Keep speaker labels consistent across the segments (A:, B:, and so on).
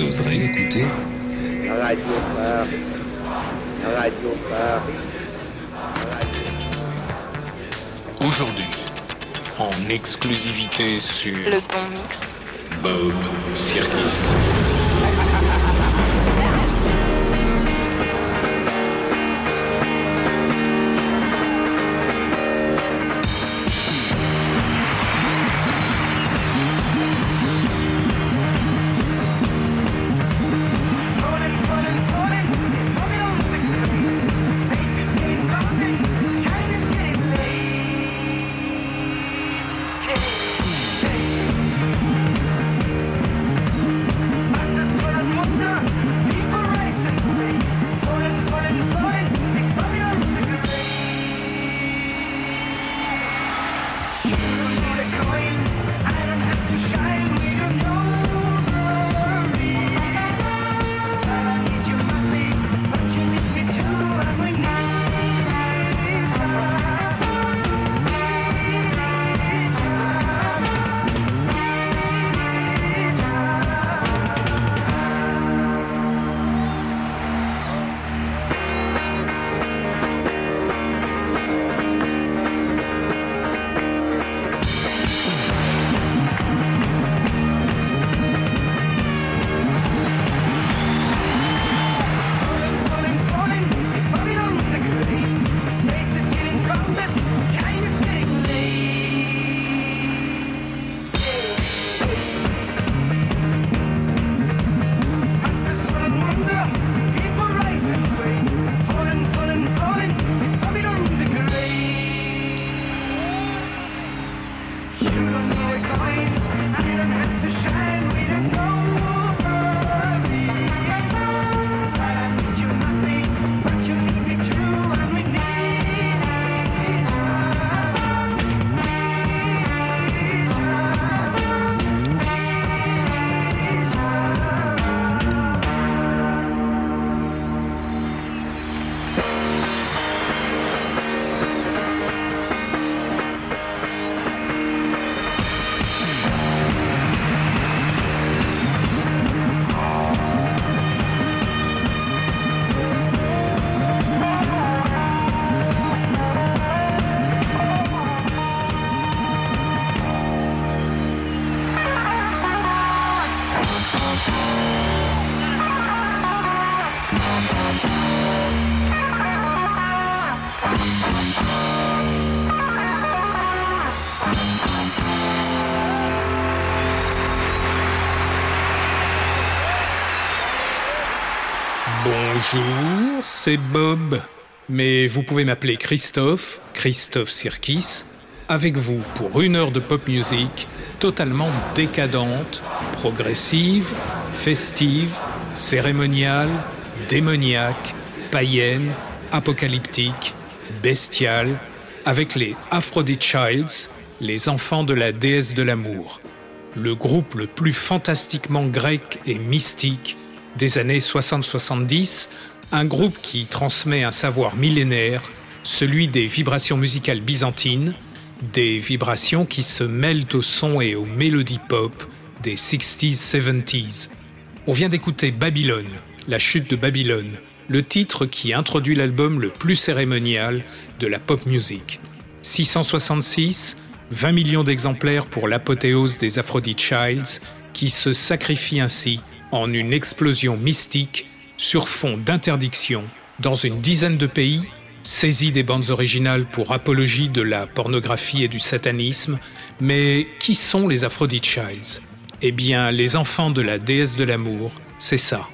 A: Vous oserez écouter
B: Radio Phare. Radio Phare.
A: Aujourd'hui, en exclusivité sur
C: Le bon mix.
A: Bob Circus.
D: Bonjour, c'est Bob. Mais vous pouvez m'appeler Christophe, Christophe Sirkis, avec vous pour une heure de pop music totalement décadente, progressive, festive, cérémoniale, démoniaque, païenne, apocalyptique, bestiale, avec les Aphrodite Childs, les enfants de la déesse de l'amour, le groupe le plus fantastiquement grec et mystique des années 60-70, un groupe qui transmet un savoir millénaire, celui des vibrations musicales byzantines, des vibrations qui se mêlent au son et aux mélodies pop des 60s, 70s. On vient d'écouter Babylone, la chute de Babylone, le titre qui introduit l'album le plus cérémonial de la pop music. 666, 20 millions d'exemplaires pour l'apothéose des Aphrodite Childs, qui se sacrifient ainsi en une explosion mystique sur fond d'interdiction dans une dizaine de pays, saisis des bandes originales pour apologie de la pornographie et du satanisme. Mais qui sont les Aphrodite Childs? Eh bien, les enfants de la déesse de l'amour, c'est ça.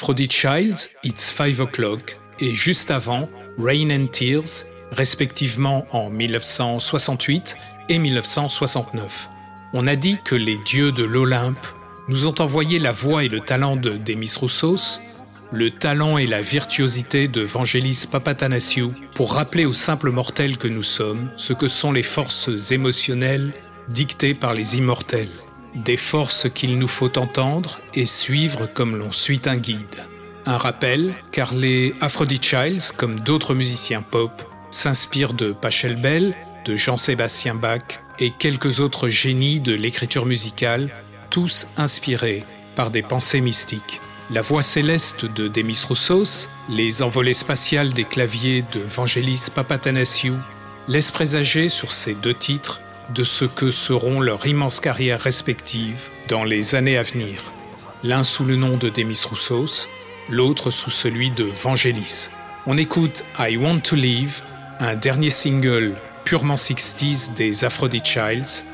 D: Aphrodite Childs, It's Five O'Clock, et juste avant, Rain and Tears, respectivement en 1968 et 1969. On a dit que les dieux de l'Olympe nous ont envoyé la voix et le talent de Demis Roussos, le talent et la virtuosité de Vangelis Papatanasiou pour rappeler aux simples mortels que nous sommes ce que sont les forces émotionnelles dictées par les immortels. Des forces qu'il nous faut entendre et suivre comme l'on suit un guide. Un rappel, car les Aphrodite Childs, comme d'autres musiciens pop, s'inspirent de Pachelbel, de Jean-Sébastien Bach et quelques autres génies de l'écriture musicale, tous inspirés par des pensées mystiques. La voix céleste de Demis Roussos, les envolées spatiales des claviers de Vangelis Papatanasiou laissent présager sur ces deux titres de ce que seront leurs immenses carrières respectives dans les années à venir. L'un sous le nom de Demis Roussos, l'autre sous celui de Vangelis. On écoute I Want to Live, un dernier single purement 60s des Aphrodite Childs,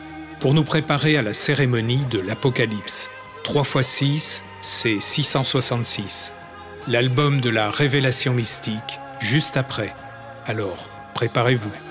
D: pour nous préparer à la cérémonie de l'Apocalypse. 3 x 6, c'est 666. L'album de la révélation mystique, juste après. Alors, préparez-vous.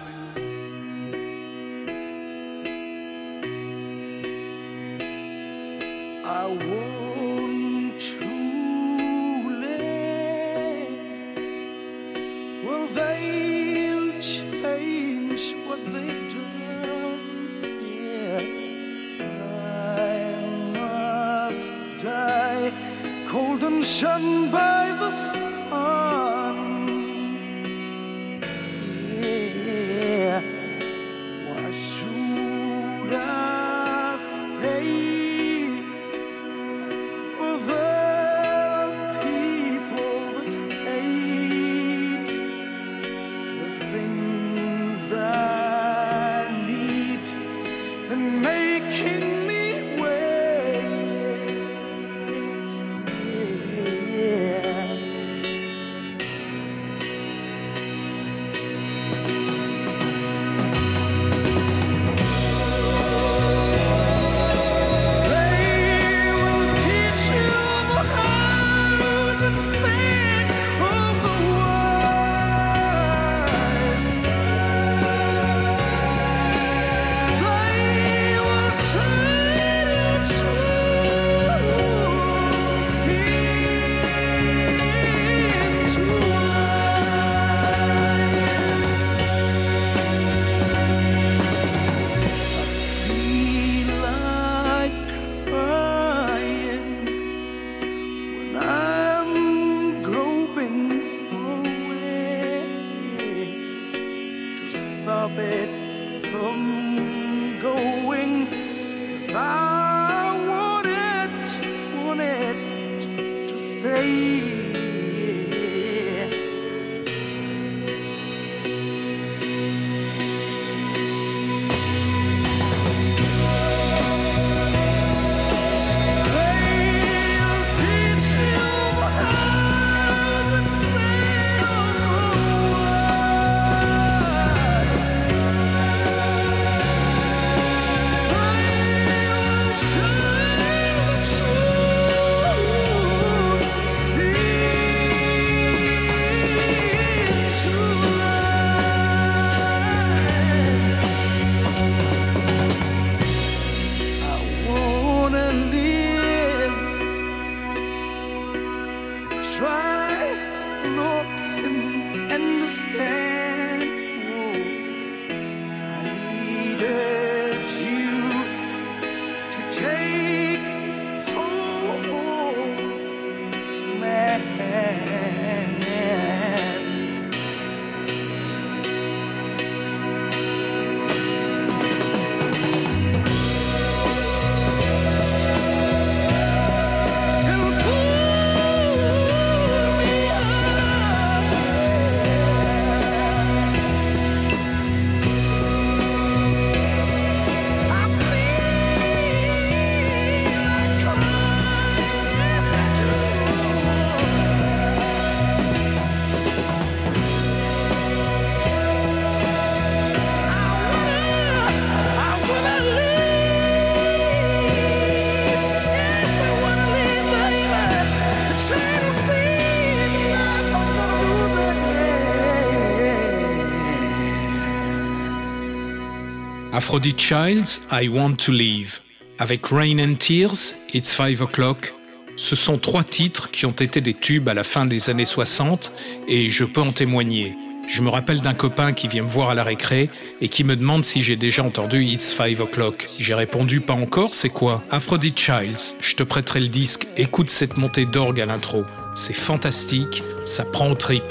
D: Aphrodite Childs, I Want to Live. Avec Rain and Tears, It's Five O'Clock. Ce sont trois titres qui ont été des tubes à la fin des années 60 et je peux en témoigner. Je me rappelle d'un copain qui vient me voir à la récré et qui me demande si j'ai déjà entendu It's Five O'Clock. J'ai répondu pas encore, c'est quoi? Aphrodite Childs, je te prêterai le disque, écoute cette montée d'orgue à l'intro. C'est fantastique, ça prend au trip.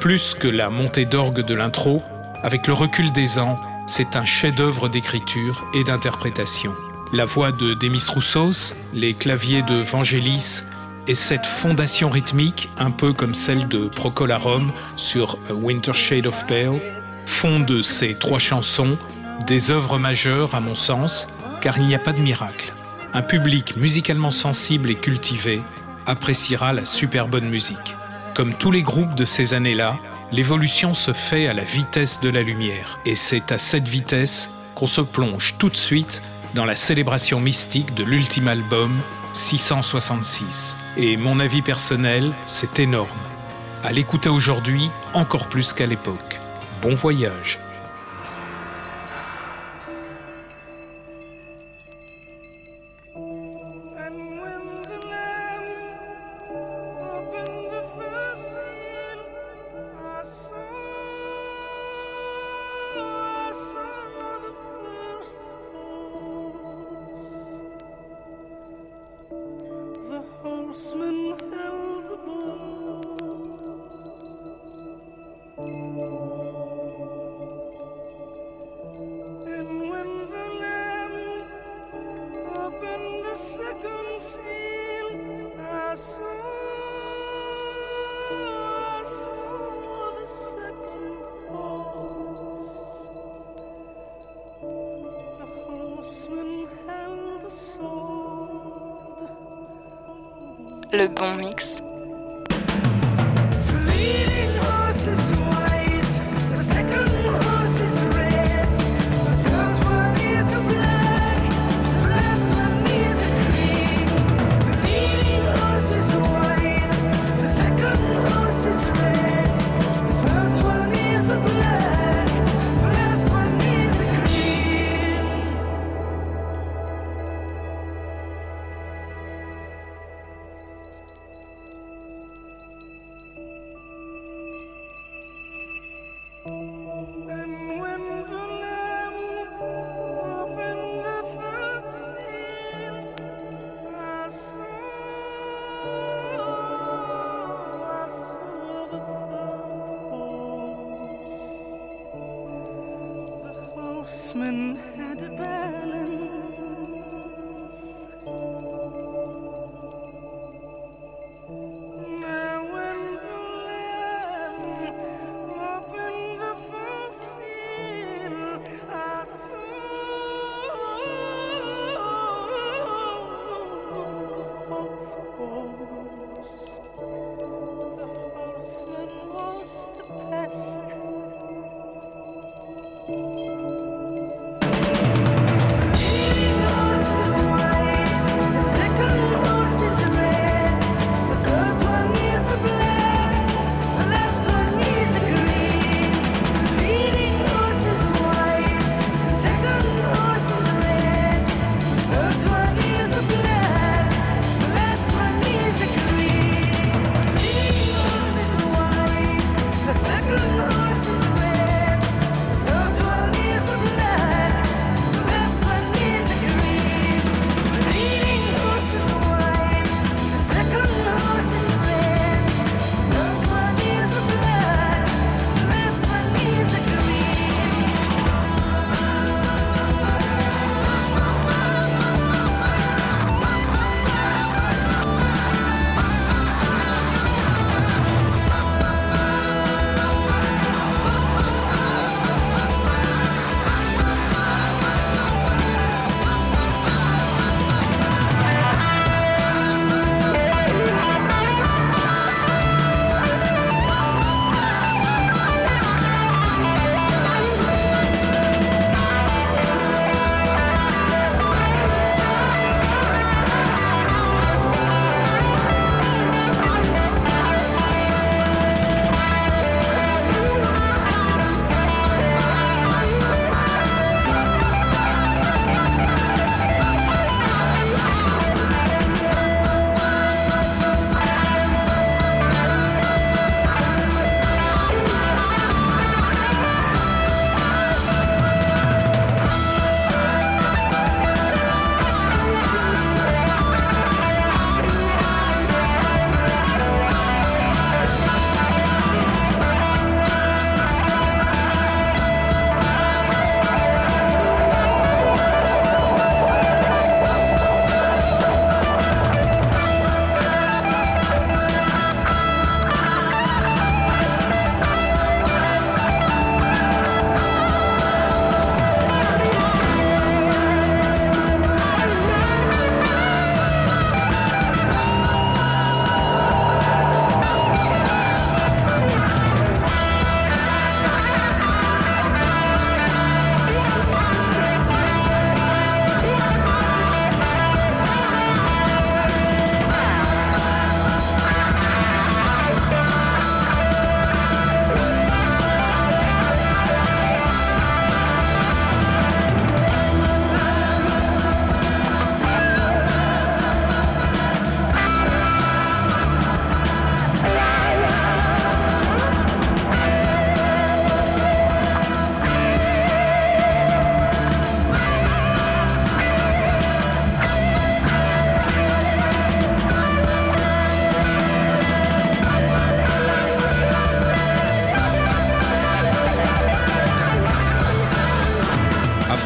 D: Plus que la montée d'orgue de l'intro, avec le recul des ans, c'est un chef-d'œuvre d'écriture et d'interprétation. La voix de Demis Roussos, les claviers de Vangelis et cette fondation rythmique, un peu comme celle de Procol Harum sur A Winter Shade of Pale, font de ces trois chansons des œuvres majeures à mon sens, car il n'y a pas de miracle. Un public musicalement sensible et cultivé appréciera la super bonne musique. Comme tous les groupes de ces années-là, l'évolution se fait à la vitesse de la lumière. Et c'est à cette vitesse qu'on se plonge tout de suite dans la célébration mystique de l'ultime album 666. Et mon avis personnel, c'est énorme. À l'écouter aujourd'hui, encore plus qu'à l'époque. Bon voyage.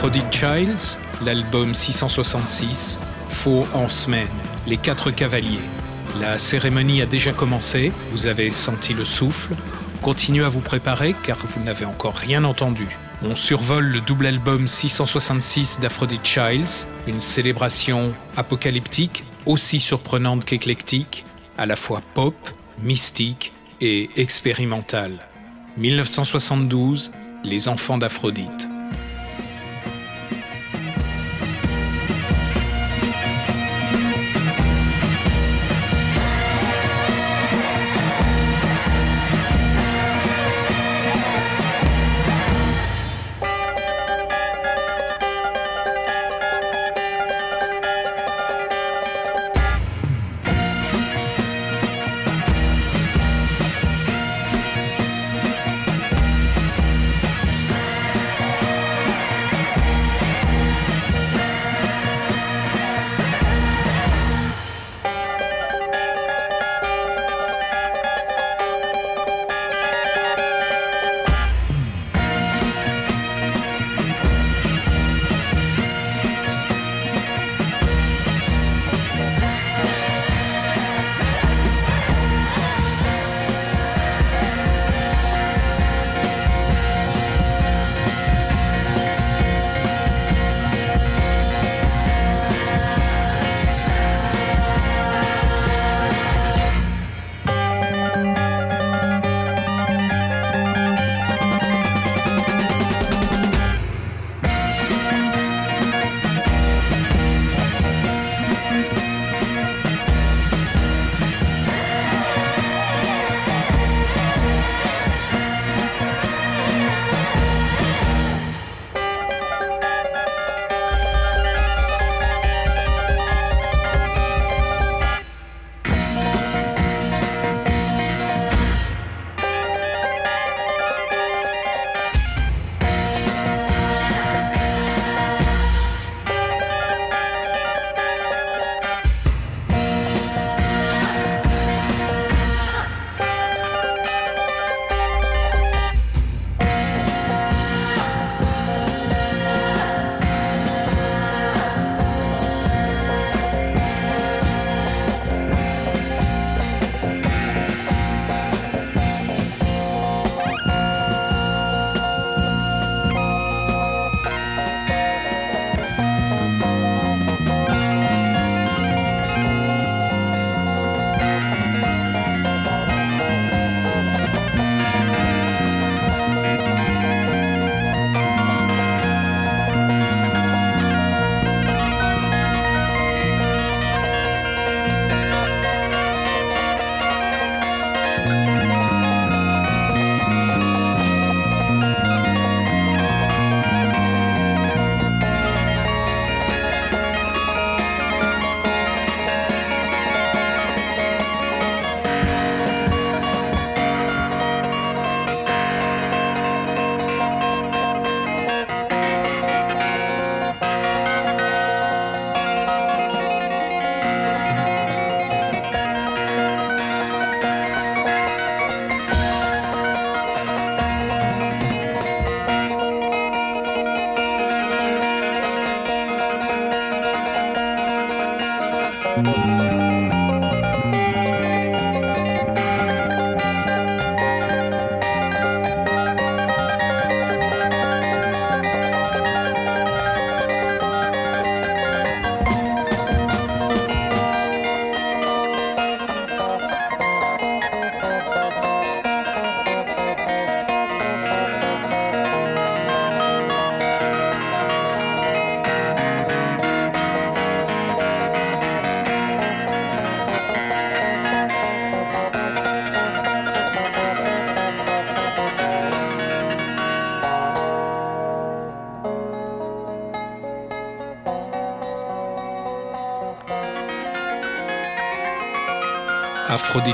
D: Aphrodite Childs, l'album 666, Faux en semaine, les quatre cavaliers. La cérémonie a déjà commencé, vous avez senti le souffle. Continuez à vous préparer car vous n'avez encore rien entendu. On survole le double album 666 d'Aphrodite Childs, une célébration apocalyptique aussi surprenante qu'éclectique, à la fois pop, mystique et expérimentale. 1972, Les enfants d'Aphrodite.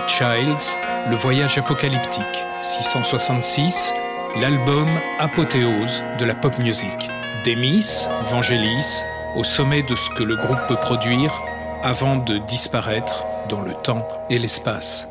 D: Childs, Le voyage apocalyptique, 666, l'album apothéose de la pop music. Demis, Vangelis, au sommet de ce que le groupe peut produire avant de disparaître dans le temps et l'espace.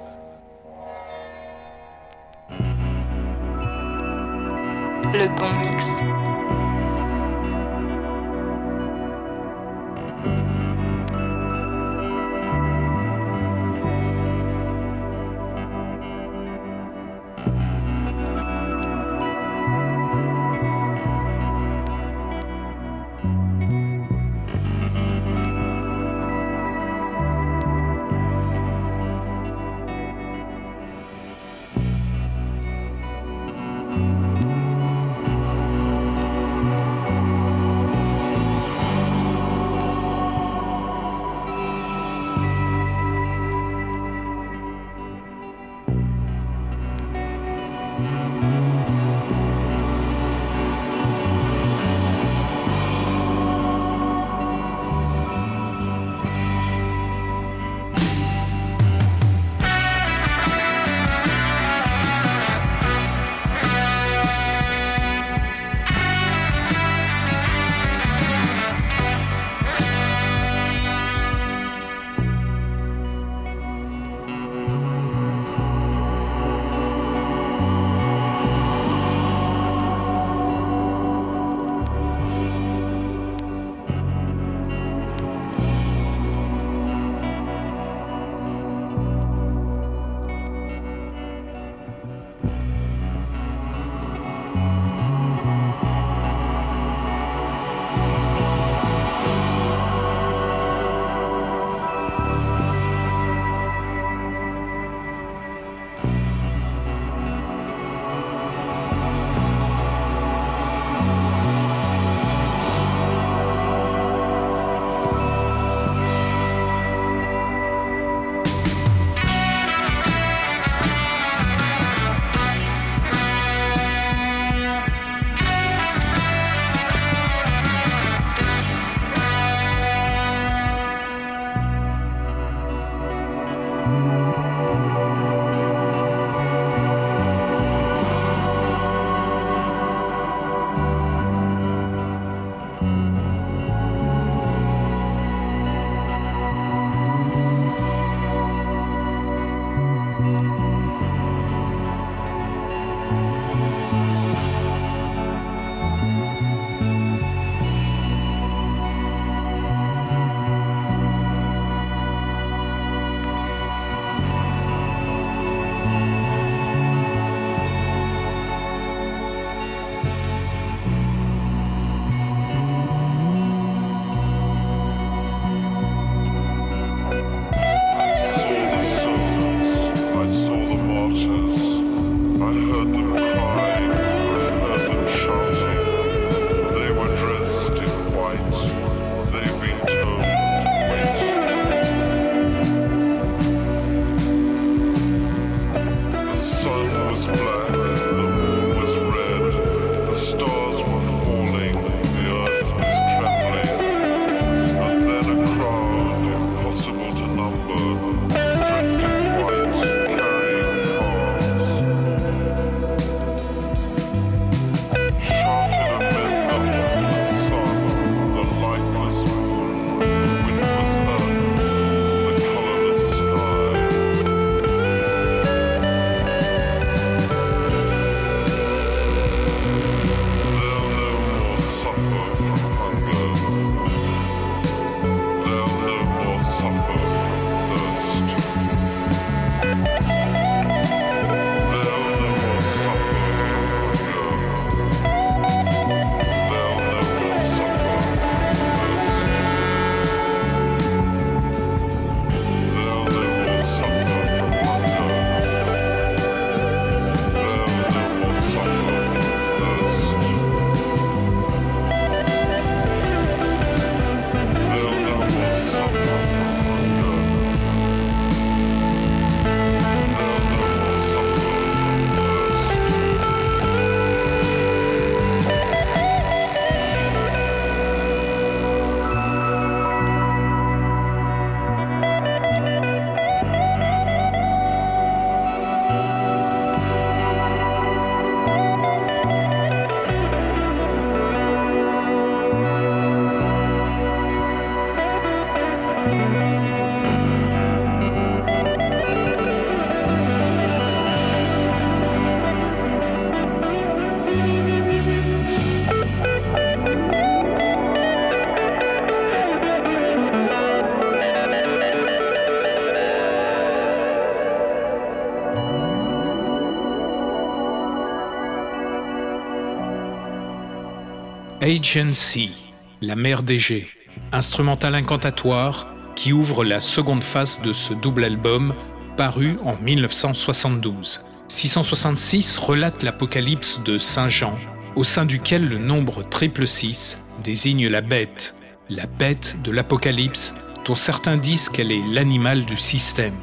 D: Agency, la mère des G, instrumental incantatoire qui ouvre la seconde phase de ce double album paru en 1972. 666 relate l'apocalypse de Saint Jean, au sein duquel le nombre triple 6 désigne la bête, la bête de l'apocalypse dont certains disent qu'elle est l'animal du système,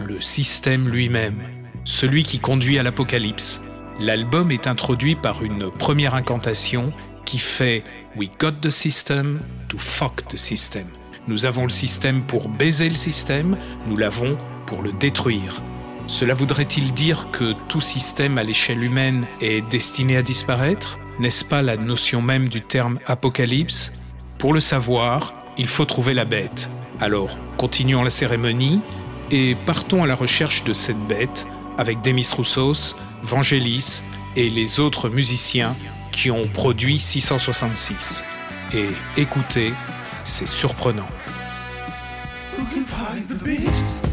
D: le système lui-même, celui qui conduit à l'apocalypse. L'album est introduit par une première incantation qui fait We got the system to fuck the system. Nous avons le système pour baiser le système, nous l'avons pour le détruire. Cela voudrait-il dire que tout système à l'échelle humaine est destiné à disparaître? N'est-ce pas la notion même du terme apocalypse? Pour le savoir, il faut trouver la bête. Alors, continuons la cérémonie et partons à la recherche de cette bête avec Demis Roussos, Vangelis et les autres musiciens qui ont produit 666. Et écoutez, c'est surprenant.
E: Who can find the beast?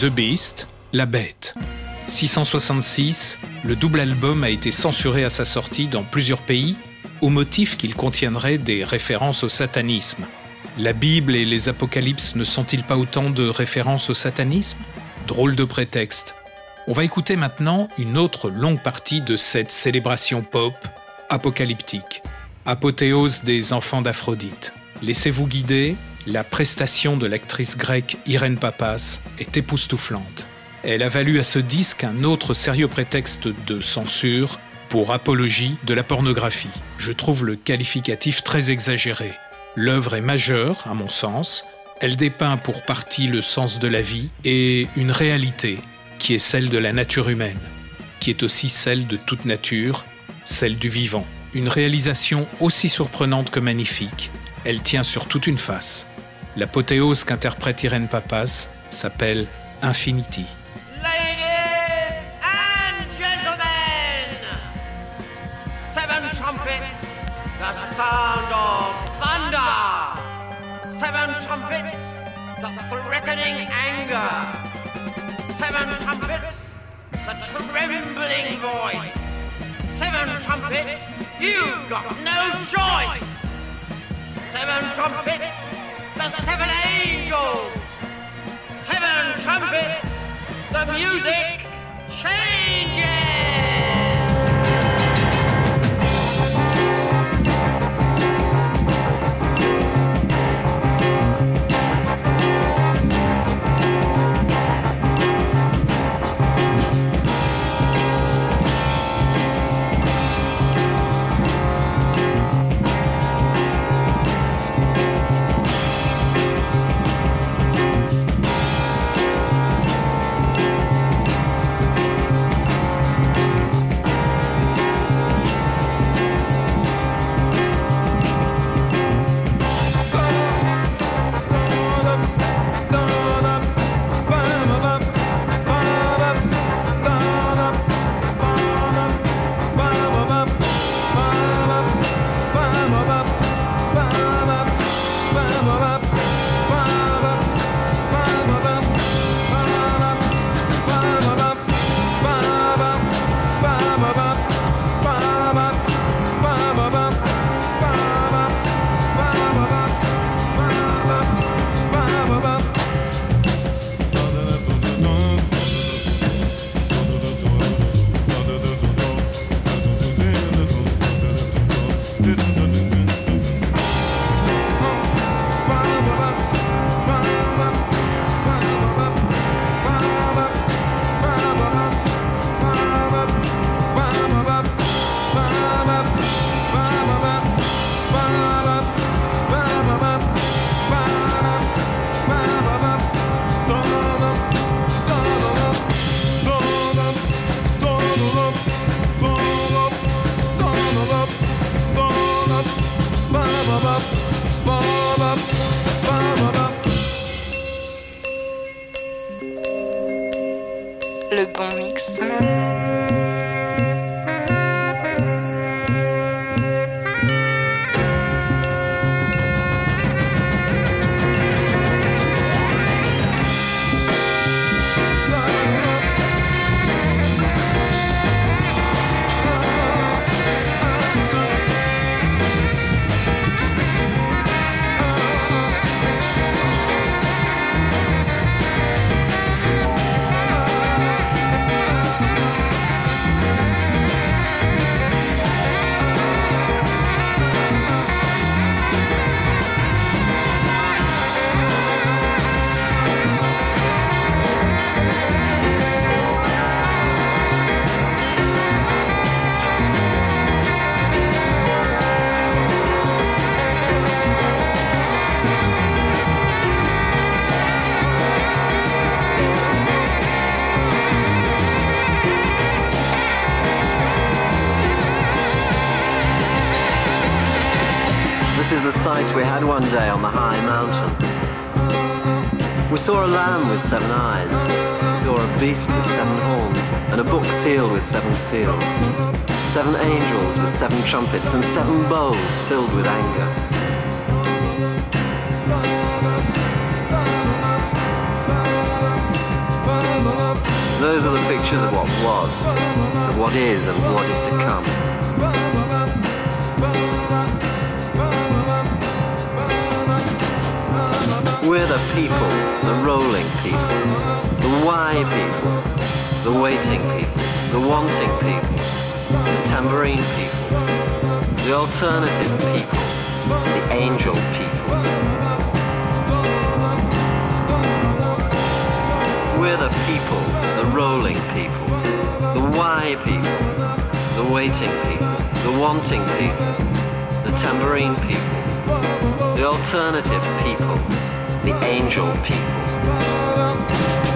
E: The Beast,
D: La Bête. 666, le double album a été censuré à sa sortie dans plusieurs pays au motif qu'il contiendrait des références au satanisme. La Bible et les Apocalypses ne sont-ils pas autant de références au satanisme? Drôle de prétexte. On va écouter maintenant une autre longue partie de cette célébration pop apocalyptique. Apothéose des enfants d'Aphrodite. Laissez-vous guider, la prestation de l'actrice grecque Irène Papas est époustouflante. Elle a valu à ce disque un autre sérieux prétexte de censure pour apologie de la pornographie. Je trouve le qualificatif très exagéré. L'œuvre est majeure, à mon sens. Elle dépeint pour partie le sens de la vie et une réalité qui est celle de la nature humaine, qui est aussi celle de toute nature, celle du vivant. Une réalisation aussi surprenante que magnifique. Elle tient sur toute une face. L'apothéose qu'interprète Irène Papas s'appelle Infinity.
F: Ladies and gentlemen, seven trumpets, the sound of thunder. Seven trumpets, the threatening anger. Seven trumpets, the trembling voice. Seven trumpets, you've got no choice. Seven trumpets, the seven angels. Seven trumpets, the
A: music changes!
G: Saw a lamb with seven eyes. We saw a beast with seven horns, and a book sealed with seven seals. Seven angels with seven trumpets, and seven bowls filled with anger. Those are the pictures of what was, of what is, and what is to come. We're the people, the rolling people, the why people, the waiting people, the wanting people, the tambourine people, the alternative people, the angel people. We're the people, the rolling people, the why people, the waiting people, the wanting people, the tambourine people, the alternative people, the angel people.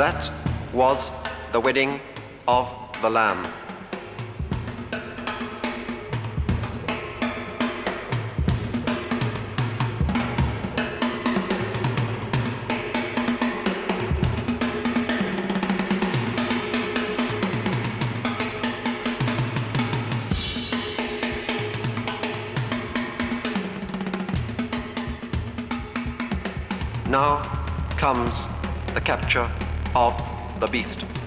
G: That was the wedding of the Lamb. Now comes the capture the beast.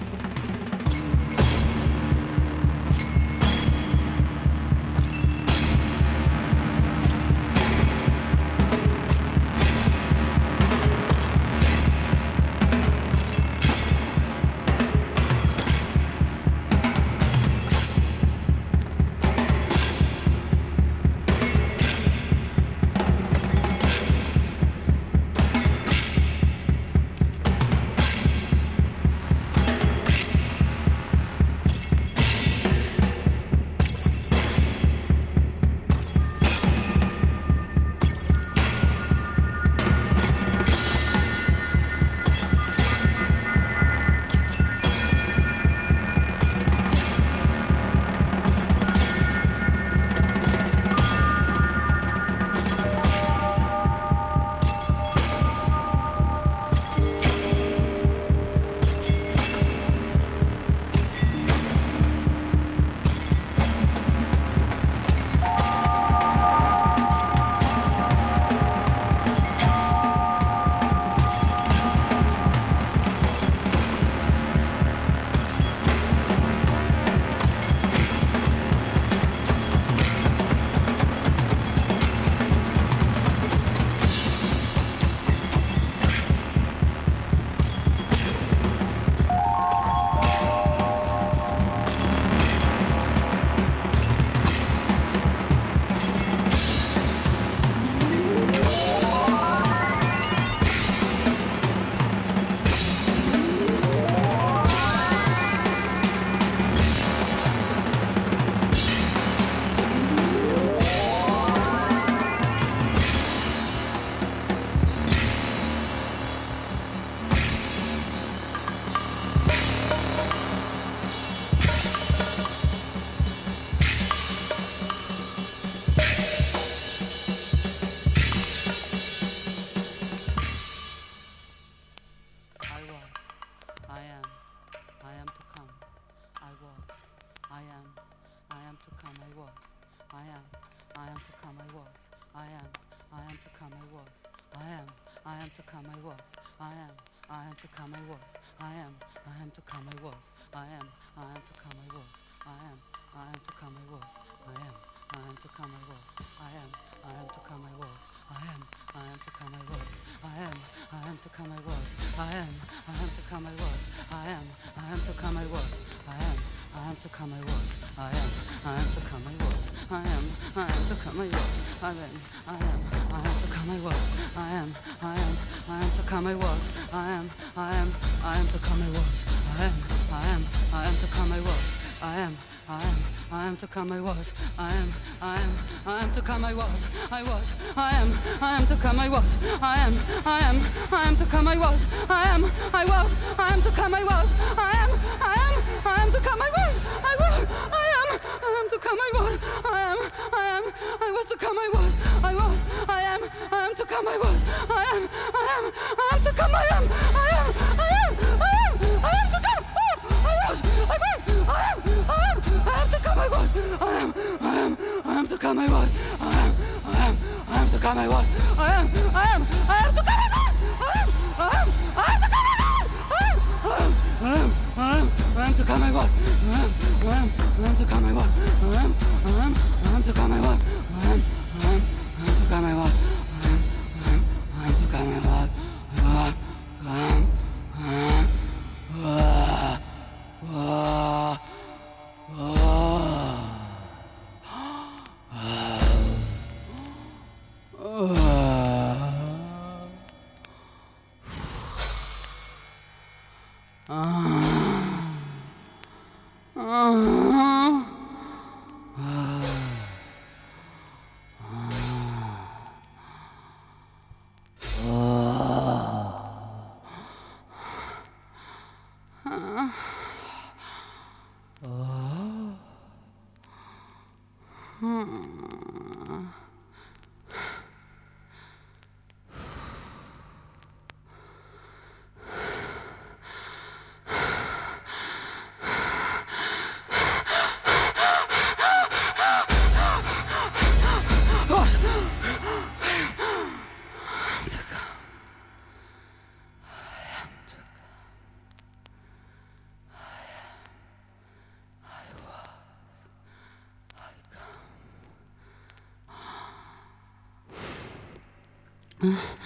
H: I am, I am to come. I was, I am, I am to come. I was, I am, I am to come. I was, I am, I am to come. I was, I am, I am to come. I was, I am, I am to come. I was, I am, I am to come. I was, I am, I am to come. I was, I am, I am to come. I was, I am, I am to come. I was, I am, I am to come. I was, I am, I am, I am to come. I was, I am, I am, I am to come. I was, I am, I am, I am to come. I was, I am, I am, I am to come. I was, I am, I am, I am to come. I was, I am, I am, I am to come. I was, I was, I am, I am to come. I was, I am, I am, I am to come. I was, I am, I was, I am to come. I was, I am, I am, I am to come. I was, I was, I am, I am to come. I was, I am, I am, I was to come. I was, I was, I am, I am to come. I was, I am, I am, I am to come. I am, I am, I am, I am, I am, I am to come. I was, I am, I am, I am to come. I was, I am, I am, I am to come. I was, I am, I am, I am to come. I was, I am, I am, I am, I am to come. I was, I am, I am, I am to come. I was, I am, I am, I am to come. I was, I am, I am, I am to come. I was, 嗯 Mm-hmm.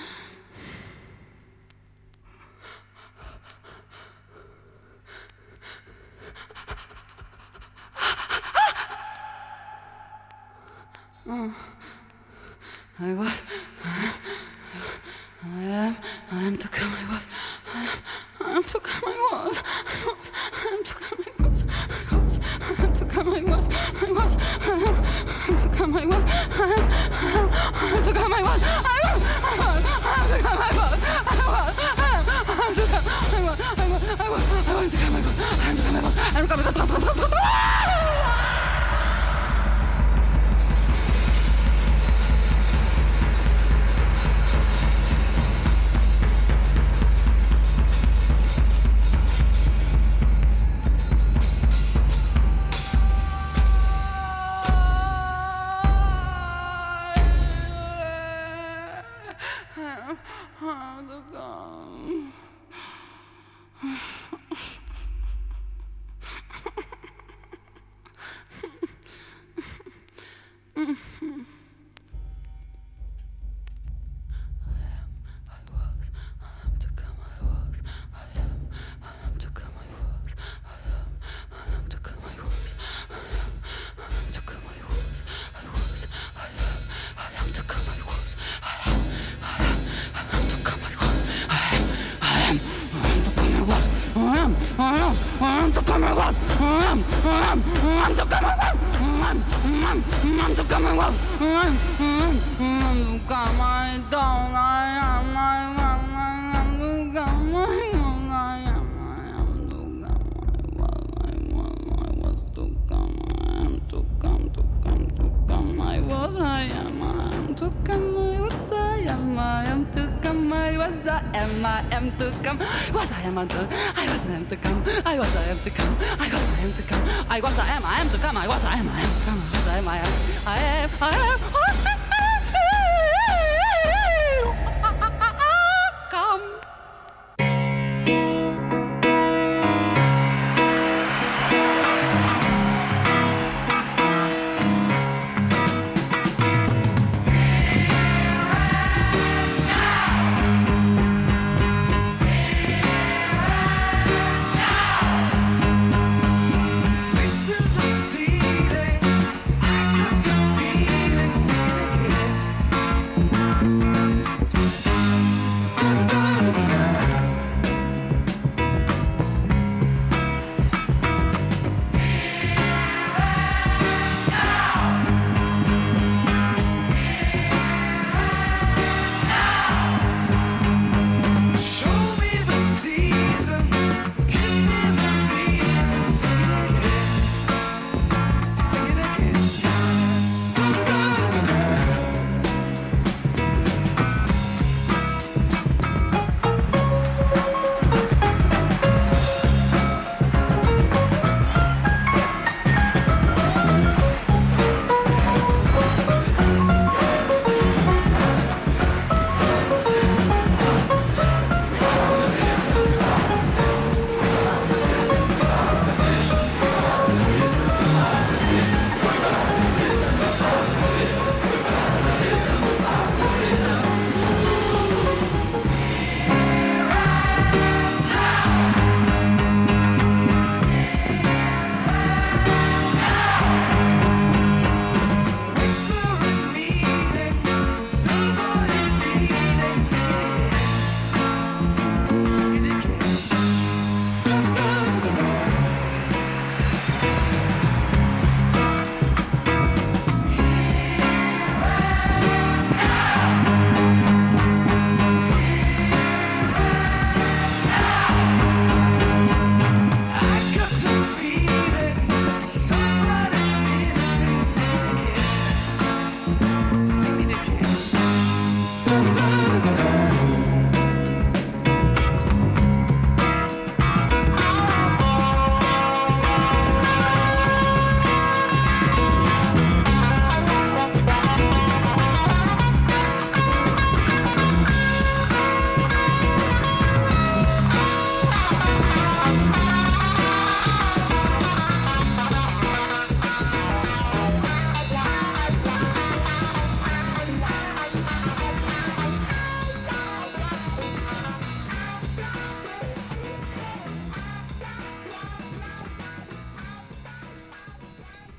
H: Commonwealth! I'm the Commonwealth! I'm the Commonwealth! Come on, don't I? I'm the Commonwealth! am to come. Was I am to. I was I am to come. I was I am to come. I was I am to come. I was I am. I am to come. I was I am. I am to come. I was I am. I am. I am. I am.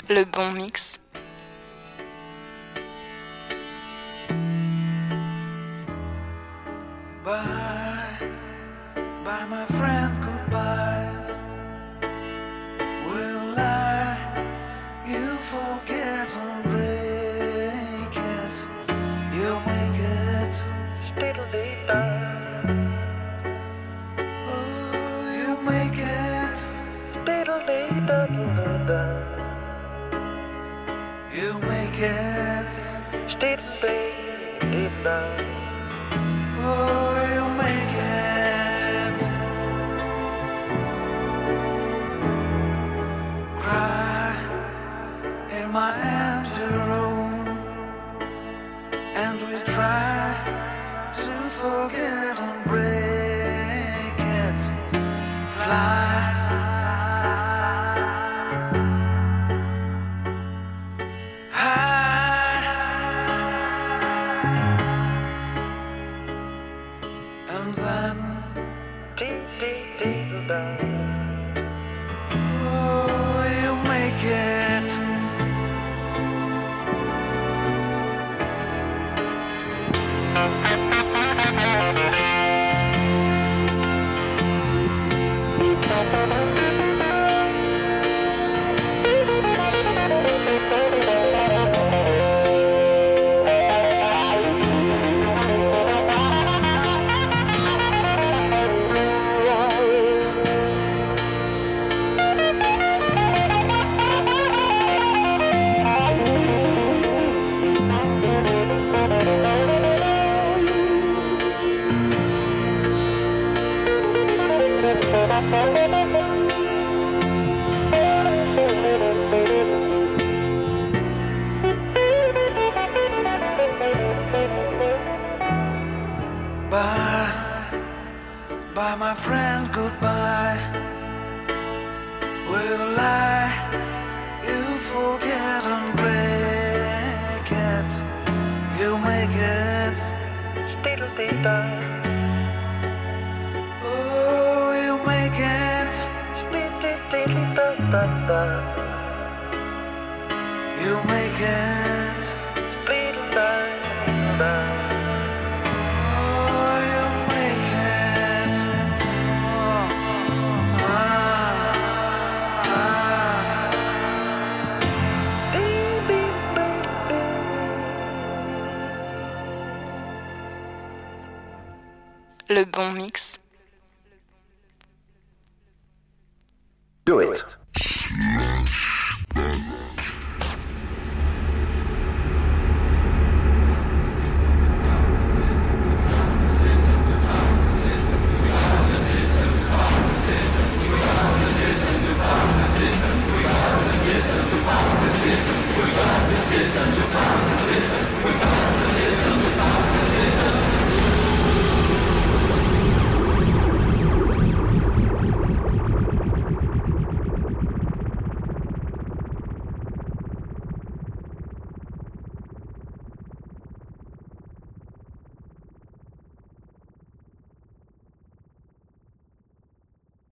A: Le bon mix.